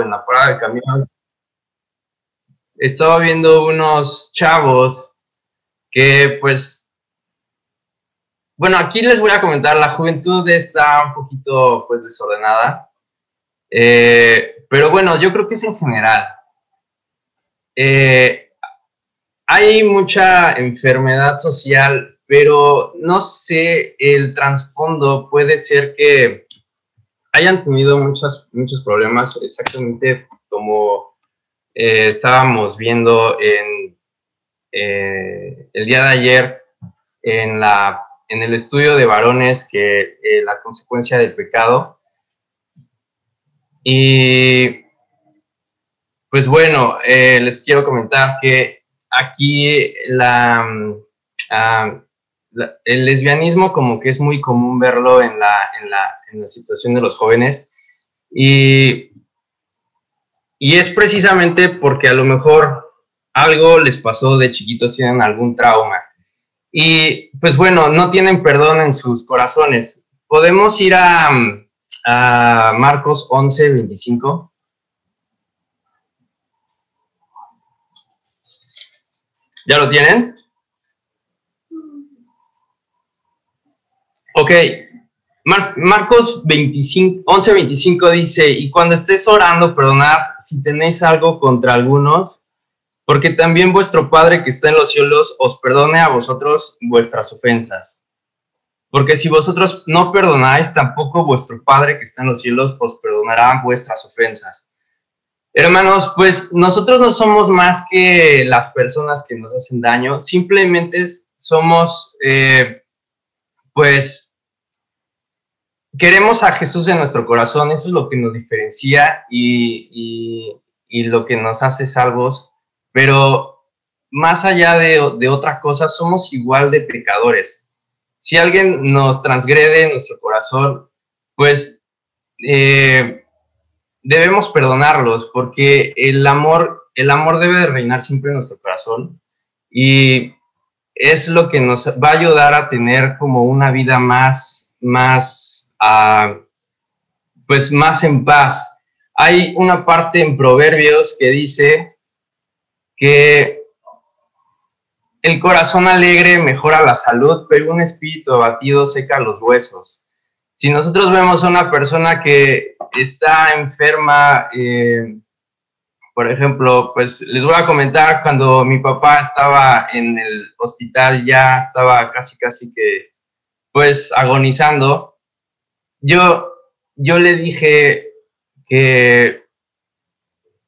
en la parada de camión, estaba viendo unos chavos que pues, bueno, aquí les voy a comentar, la juventud está un poquito pues desordenada, eh, pero bueno, yo creo que es en general. Eh, hay mucha enfermedad social, pero no sé, el trasfondo puede ser que hayan tenido muchos problemas, exactamente como eh, estábamos viendo en eh, el día de ayer en, la, en el estudio de varones que eh, la consecuencia del pecado. Y pues bueno, les quiero comentar que aquí la, el lesbianismo como que es muy común verlo en la, en la, en la situación de los jóvenes y, y, es precisamente porque a lo mejor algo les pasó de chiquitos, tienen algún trauma y pues bueno, no tienen perdón en sus corazones. Podemos ir a, a Marcos 11, 25. ¿Ya lo tienen? Ok, Marcos 25, 11, 25 dice, y cuando estés orando, perdonad si tenéis algo contra algunos, porque también vuestro Padre que está en los cielos os perdone a vosotros vuestras ofensas. Porque si vosotros no perdonáis, tampoco vuestro Padre que está en los cielos os perdonará vuestras ofensas. Hermanos, pues nosotros no somos más que las personas que nos hacen daño, simplemente somos, eh, pues, queremos a Jesús en nuestro corazón, eso es lo que nos diferencia y, lo que nos hace salvos, pero más allá de, otra cosa, somos igual de pecadores. Si alguien nos transgrede nuestro corazón, pues... Eh, debemos perdonarlos porque el amor, el amor debe de reinar siempre en nuestro corazón y es lo que nos va a ayudar a tener como una vida más, más, pues más en paz. Hay una parte en Proverbios que dice que el corazón alegre mejora la salud, pero un espíritu abatido seca los huesos. Si nosotros vemos a una persona que está enferma, eh, por ejemplo, pues les voy a comentar cuando mi papá estaba en el hospital, ya estaba casi, casi que, pues, agonizando. Yo, yo le dije que,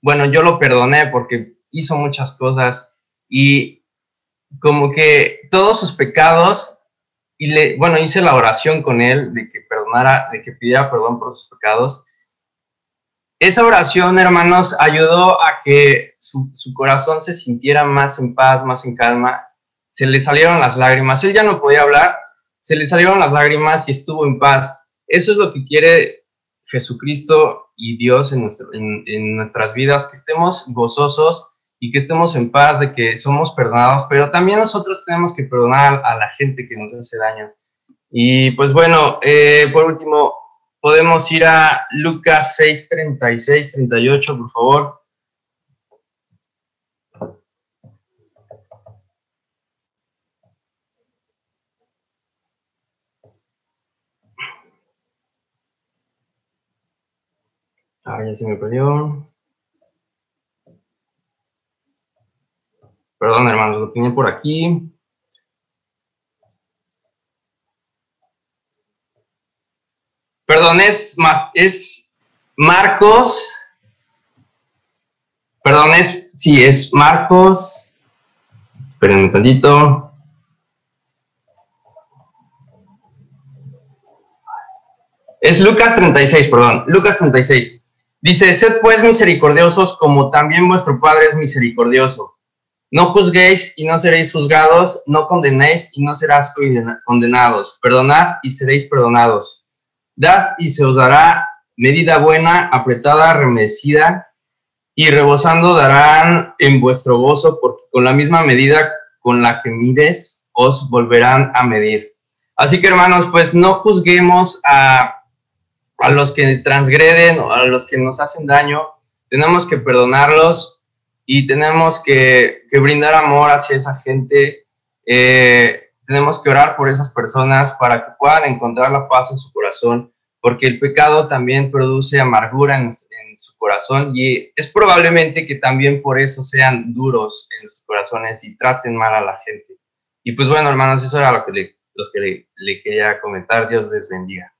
bueno, yo lo perdoné porque hizo muchas cosas y como que todos sus pecados, y le, bueno, hice la oración con él de que perdonara, de que pidiera perdón por sus pecados esa oración, hermanos, ayudó a que su, corazón se sintiera más en paz, más en calma. Se le salieron las lágrimas. Él ya no podía hablar, se le salieron las lágrimas y estuvo en paz. Eso es lo que quiere Jesucristo y Dios en, nuestras vidas, que estemos gozosos y que estemos en paz de que somos perdonados, pero también nosotros tenemos que perdonar a la gente que nos hace daño. Y pues bueno, eh, por último, Podemos ir a Lucas 6, 36, 38, por favor. Ah, ya se me perdió. Perdón, hermanos, lo tenía por aquí. Perdón, es, es Marcos. Perdón, es, sí, es Marcos. Esperen un tantito. Es Lucas 36, perdón, Lucas 36. Dice, sed pues misericordiosos como también vuestro Padre es misericordioso. No juzguéis y no seréis juzgados, no condenéis y no serás condenados. Perdonad y seréis perdonados. Dad y se os dará medida buena, apretada, remecida y rebosando darán en vuestro gozo, porque con la misma medida con la que mides, os volverán a medir. Así que hermanos, pues no juzguemos a, a los que transgreden o a los que nos hacen daño, tenemos que perdonarlos y tenemos que, brindar amor hacia esa gente. Eh, tenemos que orar por esas personas para que puedan encontrar la paz en su corazón, porque el pecado también produce amargura en, su corazón y es probablemente que también por eso sean duros en sus corazones y traten mal a la gente. Y pues bueno, hermanos, eso era lo que los que le quería comentar. Dios les bendiga.